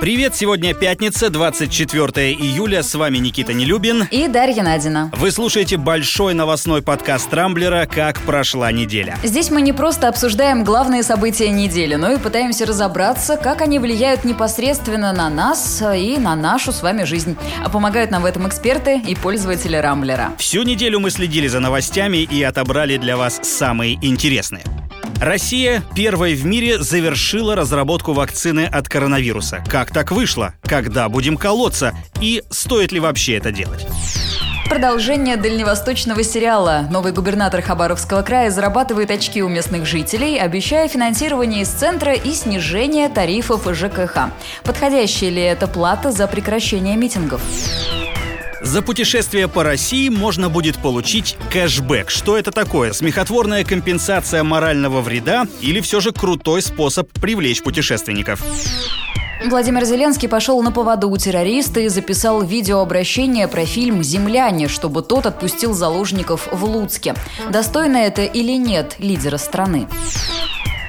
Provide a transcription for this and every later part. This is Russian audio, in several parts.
Привет, сегодня пятница, 24 июля, с вами Никита Нелюбин. И Дарья Надина. Вы слушаете большой новостной подкаст Трамблера «Как прошла неделя». Здесь мы не просто обсуждаем главные события недели, но и пытаемся разобраться, как они влияют непосредственно на нас и на нашу с вами жизнь. А помогают нам в этом эксперты и пользователи Рамблера. Всю неделю мы следили за новостями и отобрали для вас самые интересные. Россия первой в мире завершила разработку вакцины от коронавируса. Как так вышло? Когда будем колоться? И стоит ли вообще это делать? Продолжение дальневосточного сериала. Новый губернатор Хабаровского края зарабатывает очки у местных жителей, обещая финансирование из центра и снижение тарифов ЖКХ. Подходящая ли это плата за прекращение митингов? За путешествие по России можно будет получить кэшбэк. Что это такое? Смехотворная компенсация морального вреда или все же крутой способ привлечь путешественников? Владимир Зеленский пошел на поводу у террориста и записал видеообращение про фильм «Земляне», чтобы тот отпустил заложников в Луцке. Достойно это или нет лидера страны?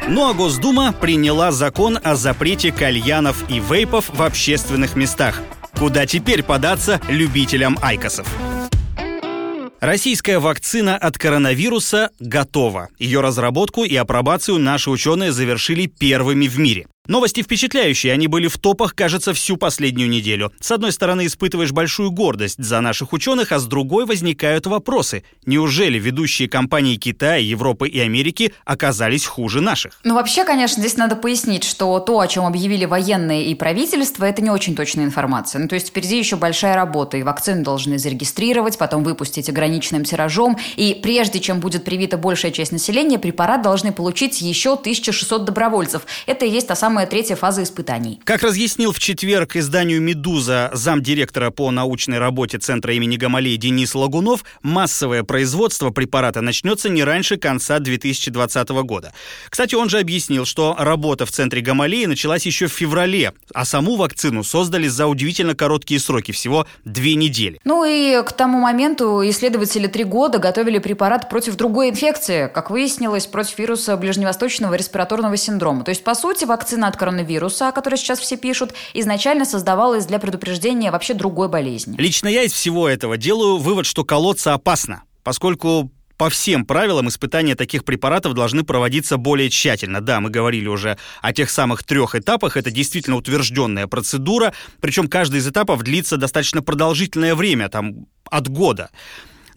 Ну а Госдума приняла закон о запрете кальянов и вейпов в общественных местах. Куда теперь податься любителям айкосов? Российская вакцина от коронавируса готова. Ее разработку и апробацию наши ученые завершили первыми в мире. Новости впечатляющие, они были в топах, кажется, всю последнюю неделю. С одной стороны, испытываешь большую гордость за наших ученых, а с другой возникают вопросы. Неужели ведущие компании Китая, Европы и Америки оказались хуже наших? Ну, вообще, конечно, здесь надо пояснить, что то, о чем объявили военные и правительство, это не очень точная информация. Ну, то есть впереди еще большая работа, и вакцину должны зарегистрировать, потом выпустить ограниченным тиражом, и прежде чем будет привита большая часть населения, препарат должны получить еще 1600 добровольцев. Это и есть та самая самая третья фаза испытаний. Как разъяснил в четверг изданию «Медуза» замдиректора по научной работе Центра имени Гамалеи Денис Лагунов, массовое производство препарата начнется не раньше конца 2020 года. Кстати, он же объяснил, что работа в Центре Гамалеи началась еще в феврале, а саму вакцину создали за удивительно короткие сроки, всего две недели. Ну и к тому моменту исследователи три года готовили препарат против другой инфекции, как выяснилось, против вируса ближневосточного респираторного синдрома. То есть, по сути, вакцина от коронавируса, о которой сейчас все пишут, изначально создавалась для предупреждения вообще другой болезни. Лично я из всего этого делаю вывод, что колоться опасно, поскольку по всем правилам испытания таких препаратов должны проводиться более тщательно. Да, мы говорили уже о тех самых трех этапах. Это действительно утвержденная процедура. Причем каждый из этапов длится достаточно продолжительное время, там от года.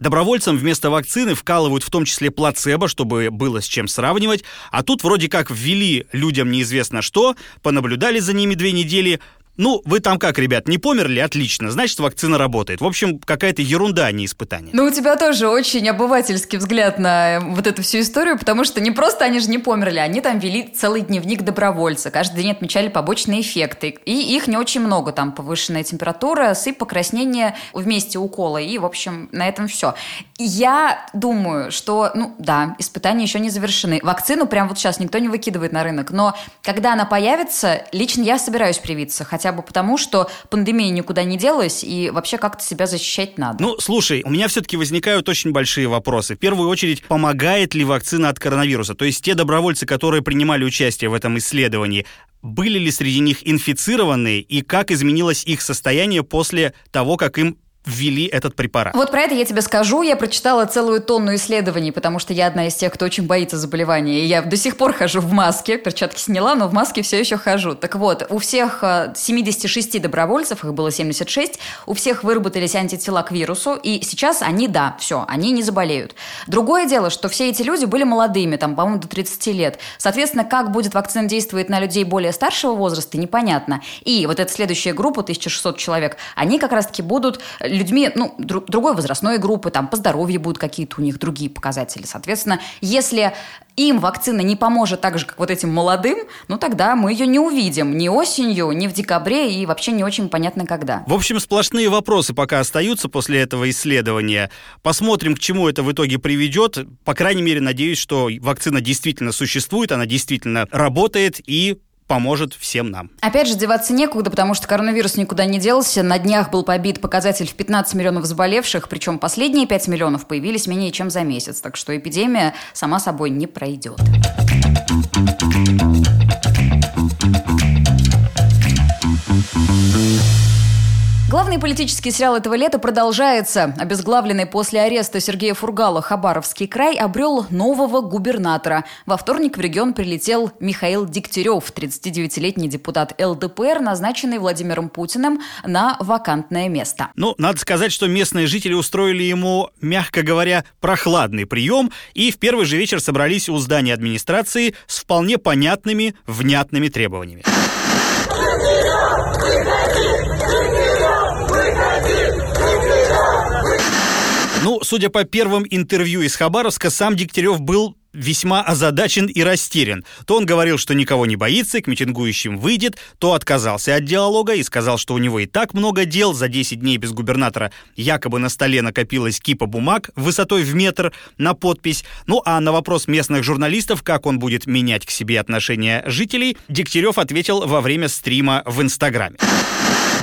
Добровольцам вместо вакцины вкалывают в том числе плацебо, чтобы было с чем сравнивать. А тут вроде как ввели людям неизвестно что, понаблюдали за ними две недели, ну, вы там как, ребят, не померли? Отлично. Значит, вакцина работает. В общем, какая-то ерунда, а не испытание. Ну, у тебя тоже очень обывательский взгляд на э, вот эту всю историю, потому что не просто они же не померли, они там вели целый дневник добровольца. Каждый день отмечали побочные эффекты. И их не очень много. Там повышенная температура, сыпь, покраснение вместе укола. И, в общем, на этом все. Я думаю, что, ну, да, испытания еще не завершены. Вакцину прям вот сейчас никто не выкидывает на рынок. Но когда она появится, лично я собираюсь привиться. Хотя хотя бы потому, что пандемия никуда не делась, и вообще как-то себя защищать надо. Ну, слушай, у меня все-таки возникают очень большие вопросы. В первую очередь, помогает ли вакцина от коронавируса? То есть те добровольцы, которые принимали участие в этом исследовании, были ли среди них инфицированные и как изменилось их состояние после того, как им ввели этот препарат. Вот про это я тебе скажу. Я прочитала целую тонну исследований, потому что я одна из тех, кто очень боится заболевания. И я до сих пор хожу в маске. Перчатки сняла, но в маске все еще хожу. Так вот, у всех 76 э, добровольцев, их было 76, у всех выработались антитела к вирусу. И сейчас они, да, все, они не заболеют. Другое дело, что все эти люди были молодыми, там, по-моему, до 30 лет. Соответственно, как будет вакцина действовать на людей более старшего возраста, непонятно. И вот эта следующая группа, 1600 человек, они как раз-таки будут людьми, ну, друг, другой возрастной группы, там, по здоровью будут какие-то у них другие показатели. Соответственно, если им вакцина не поможет так же, как вот этим молодым, ну тогда мы ее не увидим ни осенью, ни в декабре и вообще не очень понятно когда. В общем, сплошные вопросы пока остаются после этого исследования. Посмотрим, к чему это в итоге приведет. По крайней мере, надеюсь, что вакцина действительно существует, она действительно работает и поможет всем нам. Опять же, деваться некуда, потому что коронавирус никуда не делся. На днях был побит показатель в 15 миллионов заболевших, причем последние 5 миллионов появились менее чем за месяц. Так что эпидемия сама собой не пройдет. Главный политический сериал этого лета продолжается. Обезглавленный после ареста Сергея Фургала Хабаровский край обрел нового губернатора. Во вторник в регион прилетел Михаил Дегтярев, 39-летний депутат ЛДПР, назначенный Владимиром Путиным на вакантное место. Ну, надо сказать, что местные жители устроили ему, мягко говоря, прохладный прием и в первый же вечер собрались у здания администрации с вполне понятными, внятными требованиями. Ну, судя по первым интервью из Хабаровска, сам Дегтярев был весьма озадачен и растерян. То он говорил, что никого не боится, к митингующим выйдет, то отказался от диалога и сказал, что у него и так много дел. За 10 дней без губернатора якобы на столе накопилась кипа бумаг высотой в метр на подпись. Ну а на вопрос местных журналистов, как он будет менять к себе отношения жителей, Дегтярев ответил во время стрима в Инстаграме.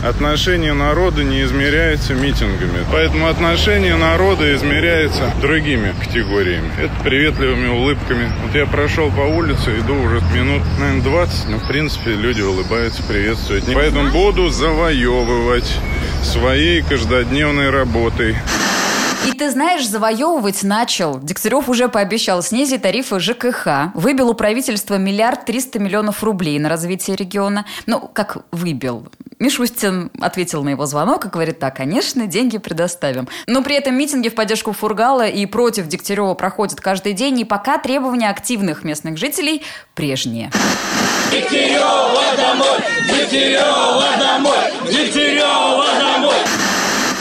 Отношение народа не измеряется митингами. Поэтому отношение народа измеряется другими категориями. Это приветливыми улыбками. Вот я прошел по улице, иду уже минут, наверное, 20, но, в принципе, люди улыбаются, приветствуют. Поэтому буду завоевывать своей каждодневной работой. И ты знаешь, завоевывать начал. Дегтярев уже пообещал снизить тарифы ЖКХ, выбил у правительства миллиард триста миллионов рублей на развитие региона. Ну, как выбил? Мишустин ответил на его звонок и говорит, да, конечно, деньги предоставим. Но при этом митинги в поддержку Фургала и против Дегтярева проходят каждый день, и пока требования активных местных жителей прежние. Дегтярева домой! Дегтярева домой! Дегтярева домой!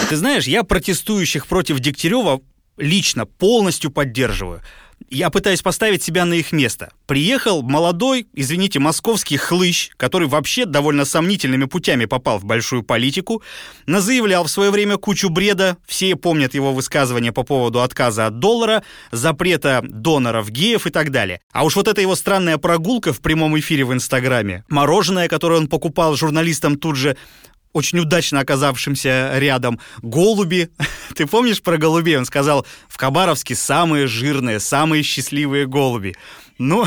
Ты знаешь, я протестующих против Дегтярева лично полностью поддерживаю. Я пытаюсь поставить себя на их место. Приехал молодой, извините, московский хлыщ, который вообще довольно сомнительными путями попал в большую политику, назаявлял в свое время кучу бреда, все помнят его высказывания по поводу отказа от доллара, запрета доноров геев и так далее. А уж вот эта его странная прогулка в прямом эфире в Инстаграме, мороженое, которое он покупал журналистам тут же, очень удачно оказавшимся рядом. Голуби. Ты помнишь про голубей? Он сказал, в Хабаровске самые жирные, самые счастливые голуби. Ну,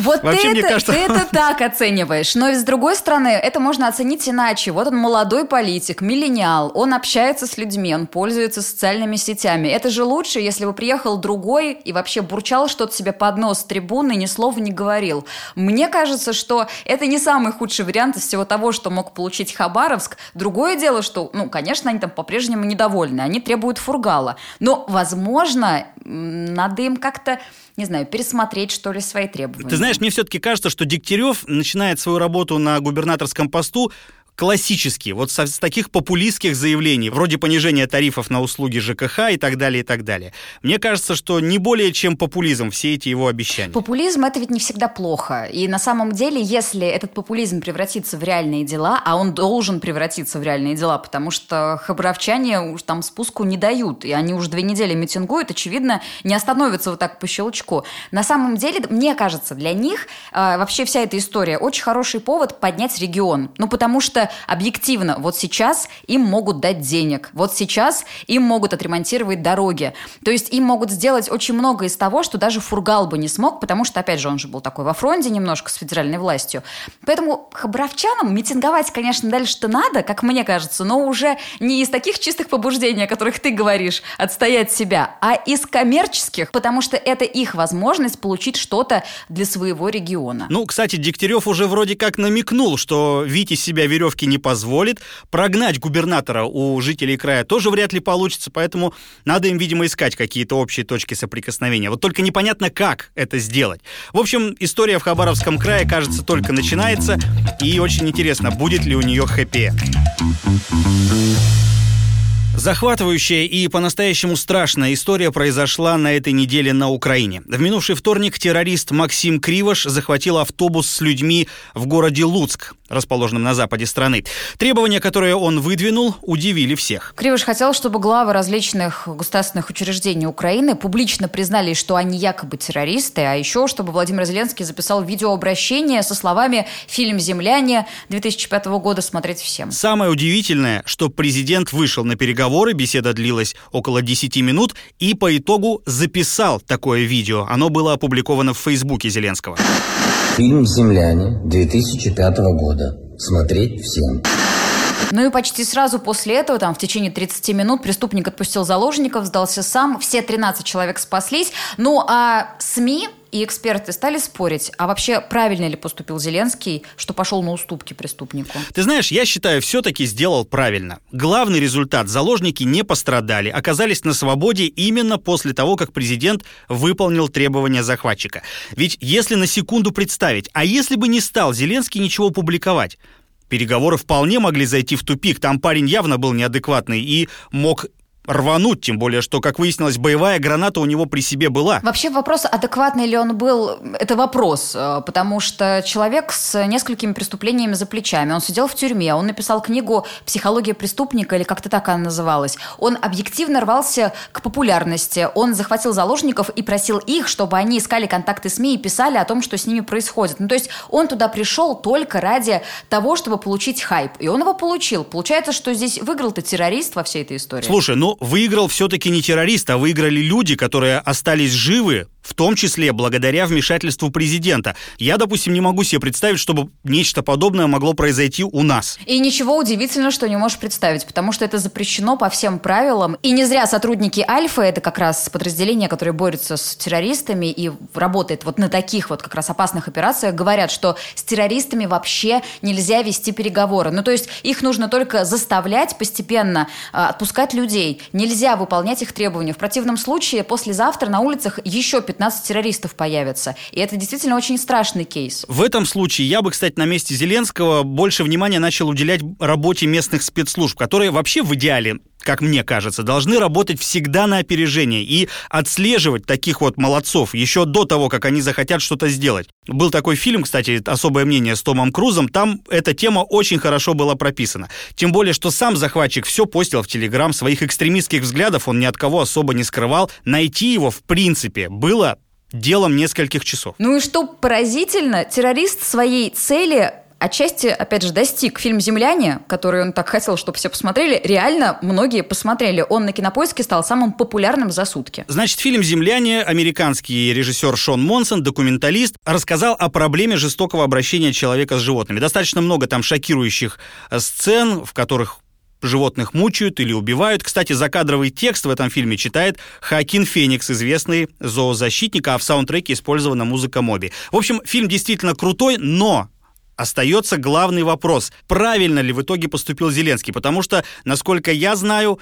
вот вообще, ты, мне это, кажется... ты это так оцениваешь. Но с другой стороны, это можно оценить иначе. Вот он молодой политик, миллениал, он общается с людьми, он пользуется социальными сетями. Это же лучше, если бы приехал другой и вообще бурчал что-то себе под нос с трибуны, ни слова не говорил. Мне кажется, что это не самый худший вариант из всего того, что мог получить Хабаровск. Другое дело, что, ну, конечно, они там по-прежнему недовольны, они требуют фургала. Но, возможно, надо им как-то не знаю, пересмотреть, что ли, свои требования. Ты знаешь, мне все-таки кажется, что Дегтярев начинает свою работу на губернаторском посту классические, вот со, с таких популистских заявлений, вроде понижения тарифов на услуги ЖКХ и так далее, и так далее. Мне кажется, что не более чем популизм все эти его обещания. Популизм – это ведь не всегда плохо. И на самом деле, если этот популизм превратится в реальные дела, а он должен превратиться в реальные дела, потому что хабаровчане уж там спуску не дают, и они уже две недели митингуют, очевидно, не остановятся вот так по щелчку. На самом деле, мне кажется, для них э, вообще вся эта история очень хороший повод поднять регион. Ну, потому что объективно вот сейчас им могут дать денег, вот сейчас им могут отремонтировать дороги. То есть им могут сделать очень много из того, что даже Фургал бы не смог, потому что, опять же, он же был такой во фронте немножко с федеральной властью. Поэтому хабаровчанам митинговать, конечно, дальше-то надо, как мне кажется, но уже не из таких чистых побуждений, о которых ты говоришь, отстоять себя, а из коммерческих, потому что это их возможность получить что-то для своего региона. Ну, кстати, Дегтярев уже вроде как намекнул, что Вите себя веревки ставки не позволит. Прогнать губернатора у жителей края тоже вряд ли получится, поэтому надо им, видимо, искать какие-то общие точки соприкосновения. Вот только непонятно, как это сделать. В общем, история в Хабаровском крае, кажется, только начинается, и очень интересно, будет ли у нее хэппи-энд. Захватывающая и по-настоящему страшная история произошла на этой неделе на Украине. В минувший вторник террорист Максим Кривош захватил автобус с людьми в городе Луцк. Расположенном на западе страны. Требования, которые он выдвинул, удивили всех. Кривыш хотел, чтобы главы различных государственных учреждений Украины публично признали, что они якобы террористы, а еще, чтобы Владимир Зеленский записал видеообращение со словами «Фильм «Земляне» 2005 года смотреть всем». Самое удивительное, что президент вышел на переговоры, беседа длилась около 10 минут, и по итогу записал такое видео. Оно было опубликовано в Фейсбуке Зеленского. Фильм «Земляне» 2005 года. Смотреть всем. Ну и почти сразу после этого, там, в течение 30 минут, преступник отпустил заложников, сдался сам, все 13 человек спаслись. Ну а СМИ и эксперты стали спорить, а вообще правильно ли поступил Зеленский, что пошел на уступки преступнику? Ты знаешь, я считаю, все-таки сделал правильно. Главный результат – заложники не пострадали, оказались на свободе именно после того, как президент выполнил требования захватчика. Ведь если на секунду представить, а если бы не стал Зеленский ничего публиковать, Переговоры вполне могли зайти в тупик. Там парень явно был неадекватный и мог рвануть, тем более, что, как выяснилось, боевая граната у него при себе была. Вообще вопрос, адекватный ли он был, это вопрос, э, потому что человек с несколькими преступлениями за плечами, он сидел в тюрьме, он написал книгу «Психология преступника» или как-то так она называлась. Он объективно рвался к популярности, он захватил заложников и просил их, чтобы они искали контакты СМИ и писали о том, что с ними происходит. Ну, то есть он туда пришел только ради того, чтобы получить хайп, и он его получил. Получается, что здесь выиграл-то террорист во всей этой истории. Слушай, ну выиграл все-таки не террорист, а выиграли люди, которые остались живы, в том числе благодаря вмешательству президента. Я, допустим, не могу себе представить, чтобы нечто подобное могло произойти у нас. И ничего удивительного, что не можешь представить, потому что это запрещено по всем правилам. И не зря сотрудники Альфа, это как раз подразделение, которое борется с террористами и работает вот на таких вот как раз опасных операциях, говорят, что с террористами вообще нельзя вести переговоры. Ну, то есть их нужно только заставлять постепенно э, отпускать людей. Нельзя выполнять их требования. В противном случае послезавтра на улицах еще 15 террористов появятся. И это действительно очень страшный кейс. В этом случае я бы, кстати, на месте Зеленского больше внимания начал уделять работе местных спецслужб, которые вообще в идеале как мне кажется, должны работать всегда на опережение и отслеживать таких вот молодцов еще до того, как они захотят что-то сделать. Был такой фильм, кстати, «Особое мнение» с Томом Крузом, там эта тема очень хорошо была прописана. Тем более, что сам захватчик все постил в Телеграм, своих экстремистских взглядов он ни от кого особо не скрывал. Найти его, в принципе, было делом нескольких часов. Ну и что поразительно, террорист своей цели отчасти, опять же, достиг фильм «Земляне», который он так хотел, чтобы все посмотрели. Реально многие посмотрели. Он на кинопоиске стал самым популярным за сутки. Значит, фильм «Земляне» американский режиссер Шон Монсон, документалист, рассказал о проблеме жестокого обращения человека с животными. Достаточно много там шокирующих э, сцен, в которых животных мучают или убивают. Кстати, закадровый текст в этом фильме читает Хакин Феникс, известный зоозащитник, а в саундтреке использована музыка Моби. В общем, фильм действительно крутой, но остается главный вопрос, правильно ли в итоге поступил Зеленский, потому что, насколько я знаю,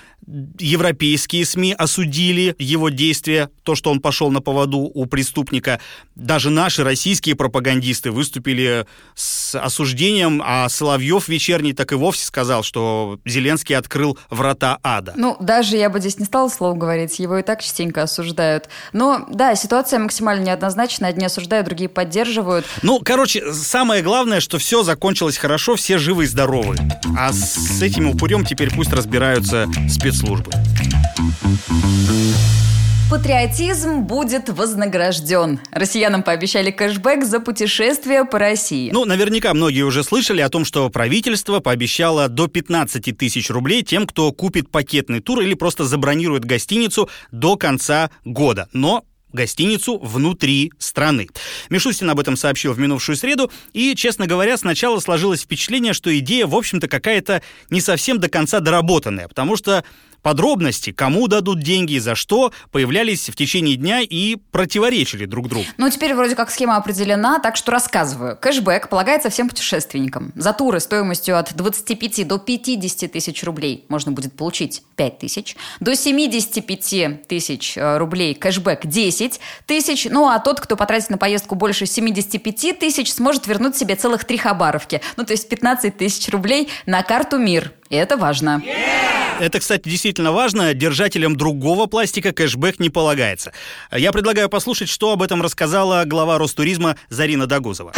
европейские СМИ осудили его действия, то, что он пошел на поводу у преступника. Даже наши российские пропагандисты выступили с осуждением, а Соловьев вечерний так и вовсе сказал, что Зеленский открыл врата ада. Ну, даже я бы здесь не стала слово говорить, его и так частенько осуждают. Но, да, ситуация максимально неоднозначная, одни осуждают, другие поддерживают. Ну, короче, самое главное, что все закончилось хорошо, все живы и здоровы. А с этим упырем теперь пусть разбираются спецслужбы. Патриотизм будет вознагражден. Россиянам пообещали кэшбэк за путешествие по России. Ну, наверняка многие уже слышали о том, что правительство пообещало до 15 тысяч рублей тем, кто купит пакетный тур или просто забронирует гостиницу до конца года. Но гостиницу внутри страны. Мишустин об этом сообщил в минувшую среду, и, честно говоря, сначала сложилось впечатление, что идея, в общем-то, какая-то не совсем до конца доработанная, потому что Подробности, кому дадут деньги и за что, появлялись в течение дня и противоречили друг другу. Ну, теперь вроде как схема определена, так что рассказываю. Кэшбэк полагается всем путешественникам. За туры стоимостью от 25 до 50 тысяч рублей можно будет получить 5 тысяч. До 75 тысяч э, рублей кэшбэк 10 тысяч. Ну, а тот, кто потратит на поездку больше 75 тысяч, сможет вернуть себе целых три хабаровки. Ну, то есть 15 тысяч рублей на карту «Мир». И это важно. Это, кстати, действительно важно. Держателям другого пластика кэшбэк не полагается. Я предлагаю послушать, что об этом рассказала глава Ростуризма Зарина Дагузова.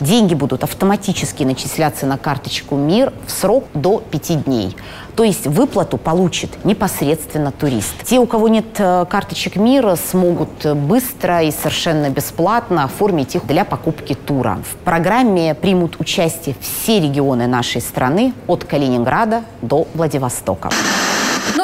Деньги будут автоматически начисляться на карточку МИР в срок до 5 дней. То есть выплату получит непосредственно турист. Те, у кого нет э, карточек МИРа, смогут быстро и совершенно бесплатно оформить их для покупки тура. В программе примут участие все регионы нашей страны от Калининграда до Владивостока.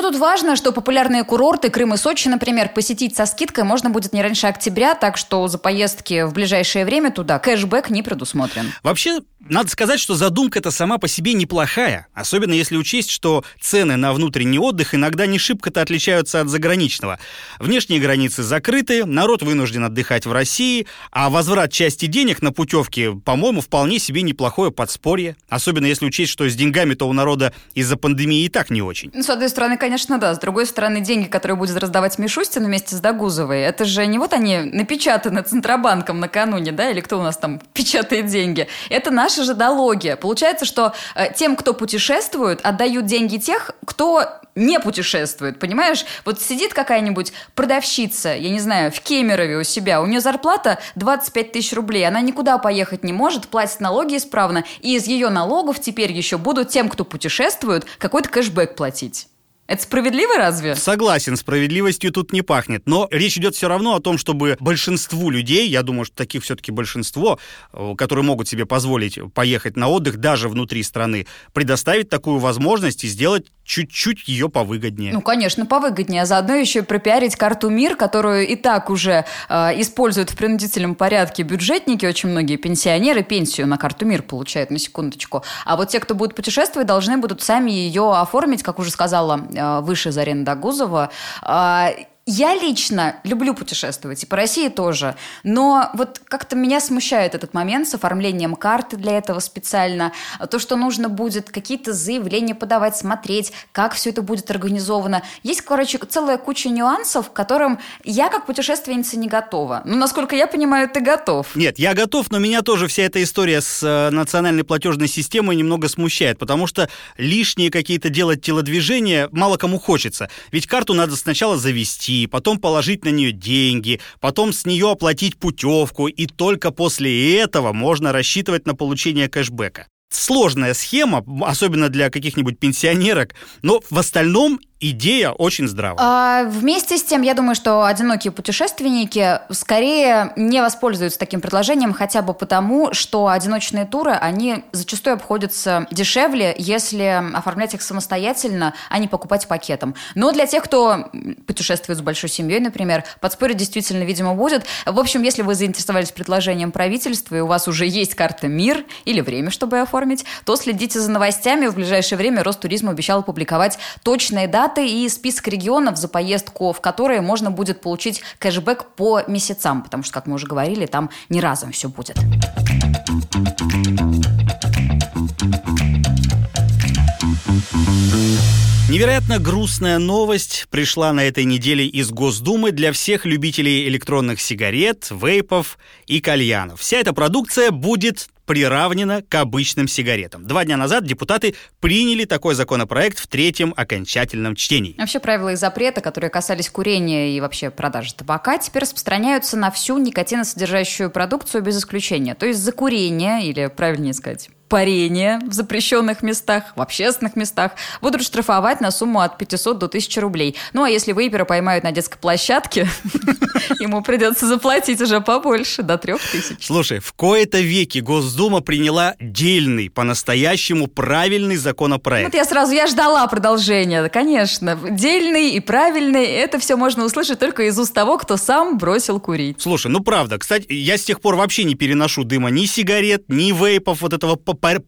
Тут важно, что популярные курорты Крым и Сочи, например, посетить со скидкой можно будет не раньше октября, так что за поездки в ближайшее время туда кэшбэк не предусмотрен. Вообще, надо сказать, что задумка эта сама по себе неплохая, особенно если учесть, что цены на внутренний отдых иногда не шибко-то отличаются от заграничного. Внешние границы закрыты, народ вынужден отдыхать в России, а возврат части денег на путевки, по-моему, вполне себе неплохое подспорье, особенно если учесть, что с деньгами-то у народа из-за пандемии и так не очень. Ну, с одной стороны, конечно, да. С другой стороны, деньги, которые будет раздавать Мишустин вместе с Дагузовой, это же не вот они напечатаны Центробанком накануне, да, или кто у нас там печатает деньги. Это наша же налоги. Получается, что э, тем, кто путешествует, отдают деньги тех, кто не путешествует, понимаешь? Вот сидит какая-нибудь продавщица, я не знаю, в Кемерове у себя, у нее зарплата 25 тысяч рублей, она никуда поехать не может, платит налоги исправно, и из ее налогов теперь еще будут тем, кто путешествует, какой-то кэшбэк платить. Это справедливо разве? Согласен, справедливостью тут не пахнет. Но речь идет все равно о том, чтобы большинству людей, я думаю, что таких все-таки большинство, э, которые могут себе позволить поехать на отдых даже внутри страны, предоставить такую возможность и сделать чуть-чуть ее повыгоднее. Ну, конечно, повыгоднее. А заодно еще и пропиарить карту МИР, которую и так уже э, используют в принудительном порядке бюджетники, очень многие пенсионеры пенсию на карту МИР получают, на секундочку. А вот те, кто будет путешествовать, должны будут сами ее оформить, как уже сказала выше Зарина Дагузова. Я лично люблю путешествовать, и по России тоже, но вот как-то меня смущает этот момент с оформлением карты для этого специально, то, что нужно будет какие-то заявления подавать, смотреть, как все это будет организовано. Есть, короче, целая куча нюансов, к которым я как путешественница не готова. Ну, насколько я понимаю, ты готов. Нет, я готов, но меня тоже вся эта история с э, национальной платежной системой немного смущает, потому что лишние какие-то делать телодвижения мало кому хочется. Ведь карту надо сначала завести, потом положить на нее деньги, потом с нее оплатить путевку, и только после этого можно рассчитывать на получение кэшбэка. Сложная схема, особенно для каких-нибудь пенсионерок, но в остальном идея очень здравая. А, вместе с тем, я думаю, что одинокие путешественники скорее не воспользуются таким предложением, хотя бы потому, что одиночные туры, они зачастую обходятся дешевле, если оформлять их самостоятельно, а не покупать пакетом. Но для тех, кто путешествует с большой семьей, например, подспорье действительно, видимо, будет. В общем, если вы заинтересовались предложением правительства, и у вас уже есть карта МИР или время, чтобы оформить, то следите за новостями. В ближайшее время Ростуризм обещал опубликовать точные даты даты и список регионов за поездку, в которые можно будет получить кэшбэк по месяцам, потому что, как мы уже говорили, там не разом все будет. Невероятно грустная новость пришла на этой неделе из Госдумы для всех любителей электронных сигарет, вейпов и кальянов. Вся эта продукция будет приравнена к обычным сигаретам. Два дня назад депутаты приняли такой законопроект в третьем окончательном чтении. Вообще правила и запрета, которые касались курения и вообще продажи табака, теперь распространяются на всю никотиносодержащую продукцию без исключения. То есть за курение, или правильнее сказать, парение в запрещенных местах, в общественных местах будут штрафовать на сумму от 500 до 1000 рублей. Ну, а если вейпера поймают на детской площадке, ему придется заплатить уже побольше, до 3000. Слушай, в кои-то веки Госдума приняла дельный, по-настоящему правильный законопроект. Вот я сразу, я ждала продолжения, конечно. Дельный и правильный, это все можно услышать только из уст того, кто сам бросил курить. Слушай, ну правда, кстати, я с тех пор вообще не переношу дыма ни сигарет, ни вейпов, вот этого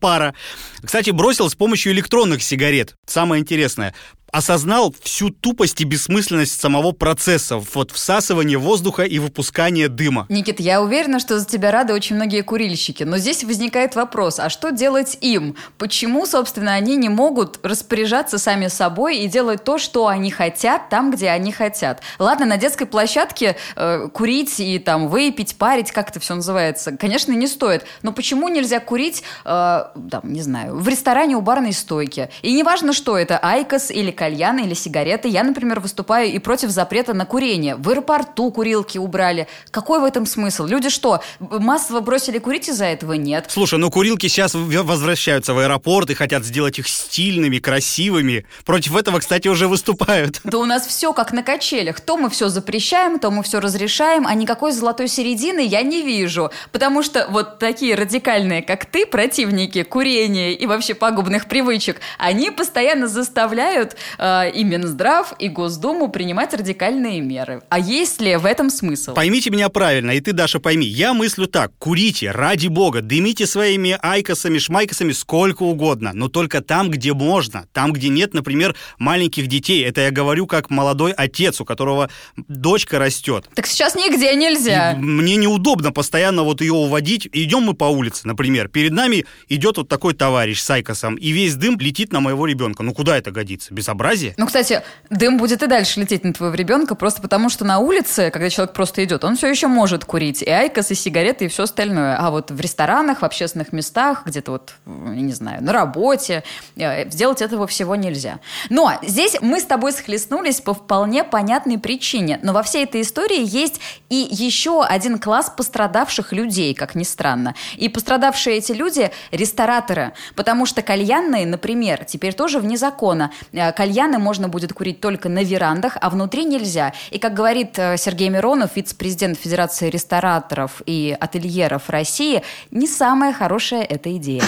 пара. Кстати, бросил с помощью электронных сигарет. Самое интересное осознал всю тупость и бессмысленность самого процесса, вот всасывания воздуха и выпускания дыма. Никит, я уверена, что за тебя рады очень многие курильщики, но здесь возникает вопрос, а что делать им? Почему, собственно, они не могут распоряжаться сами собой и делать то, что они хотят, там, где они хотят? Ладно, на детской площадке э, курить и там выпить, парить, как это все называется, конечно, не стоит, но почему нельзя курить, э, там, не знаю, в ресторане у барной стойки? И неважно, что это, айкос или кальяны или сигареты. Я, например, выступаю и против запрета на курение. В аэропорту курилки убрали. Какой в этом смысл? Люди что, массово бросили курить из-за этого? Нет. Слушай, ну курилки сейчас возвращаются в аэропорт и хотят сделать их стильными, красивыми. Против этого, кстати, уже выступают. Да у нас все как на качелях. То мы все запрещаем, то мы все разрешаем, а никакой золотой середины я не вижу. Потому что вот такие радикальные, как ты, противники курения и вообще пагубных привычек, они постоянно заставляют э, и Минздрав, и Госдуму принимать радикальные меры. А есть ли в этом смысл? Поймите меня правильно, и ты, Даша, пойми. Я мыслю так. Курите, ради бога, дымите своими айкосами, шмайкосами сколько угодно, но только там, где можно. Там, где нет, например, маленьких детей. Это я говорю как молодой отец, у которого дочка растет. Так сейчас нигде нельзя. И мне неудобно постоянно вот ее уводить. Идем мы по улице, например. Перед нами идет вот такой товарищ с айкосом, и весь дым летит на моего ребенка. Ну куда это годится? Безобразие? Ну, кстати, дым будет и дальше лететь на твоего ребенка, просто потому что на улице, когда человек просто идет, он все еще может курить. И айкос, и сигареты, и все остальное. А вот в ресторанах, в общественных местах, где-то вот, не знаю, на работе, э, сделать этого всего нельзя. Но здесь мы с тобой схлестнулись по вполне понятной причине. Но во всей этой истории есть и еще один класс пострадавших людей, как ни странно. И пострадавшие эти люди – рестораторы. Потому что кальянные, например, теперь тоже вне закона. Э, кальяны можно будет курить только на верандах, а внутри нельзя. И, как говорит э, Сергей Миронов, вице-президент Федерации рестораторов и ательеров России, не самая хорошая эта идея.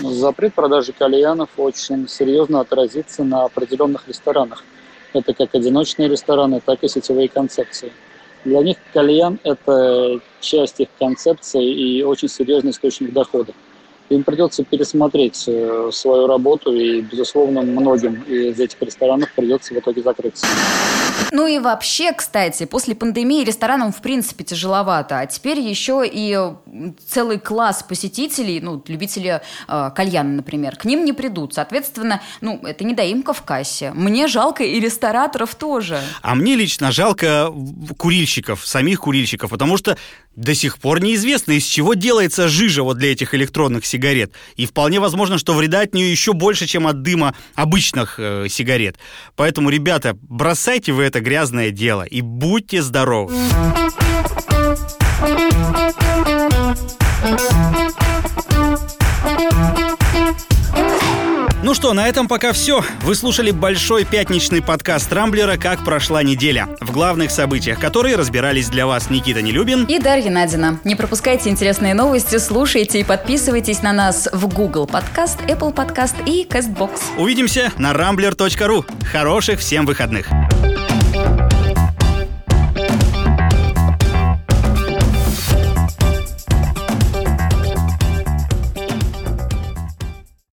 Запрет продажи кальянов очень серьезно отразится на определенных ресторанах. Это как одиночные рестораны, так и сетевые концепции. Для них кальян – это часть их концепции и очень серьезный источник дохода им придется пересмотреть э, свою работу, и, безусловно, многим из этих ресторанов придется в итоге закрыться. Ну и вообще, кстати, после пандемии ресторанам в принципе тяжеловато, а теперь еще и целый класс посетителей, ну, любители э, кальяна, например, к ним не придут. Соответственно, ну, это недоимка в кассе. Мне жалко и рестораторов тоже. А мне лично жалко курильщиков, самих курильщиков, потому что до сих пор неизвестно, из чего делается жижа вот для этих электронных сигарет. И вполне возможно, что вреда от нее еще больше, чем от дыма обычных э, сигарет. Поэтому, ребята, бросайте вы это грязное дело и будьте здоровы. Ну что, на этом пока все. Вы слушали большой пятничный подкаст Рамблера «Как прошла неделя», в главных событиях которые разбирались для вас Никита Нелюбин и Дарья Надина. Не пропускайте интересные новости, слушайте и подписывайтесь на нас в Google Подкаст, Apple Подкаст и CastBox. Увидимся на rambler.ru. Хороших всем выходных!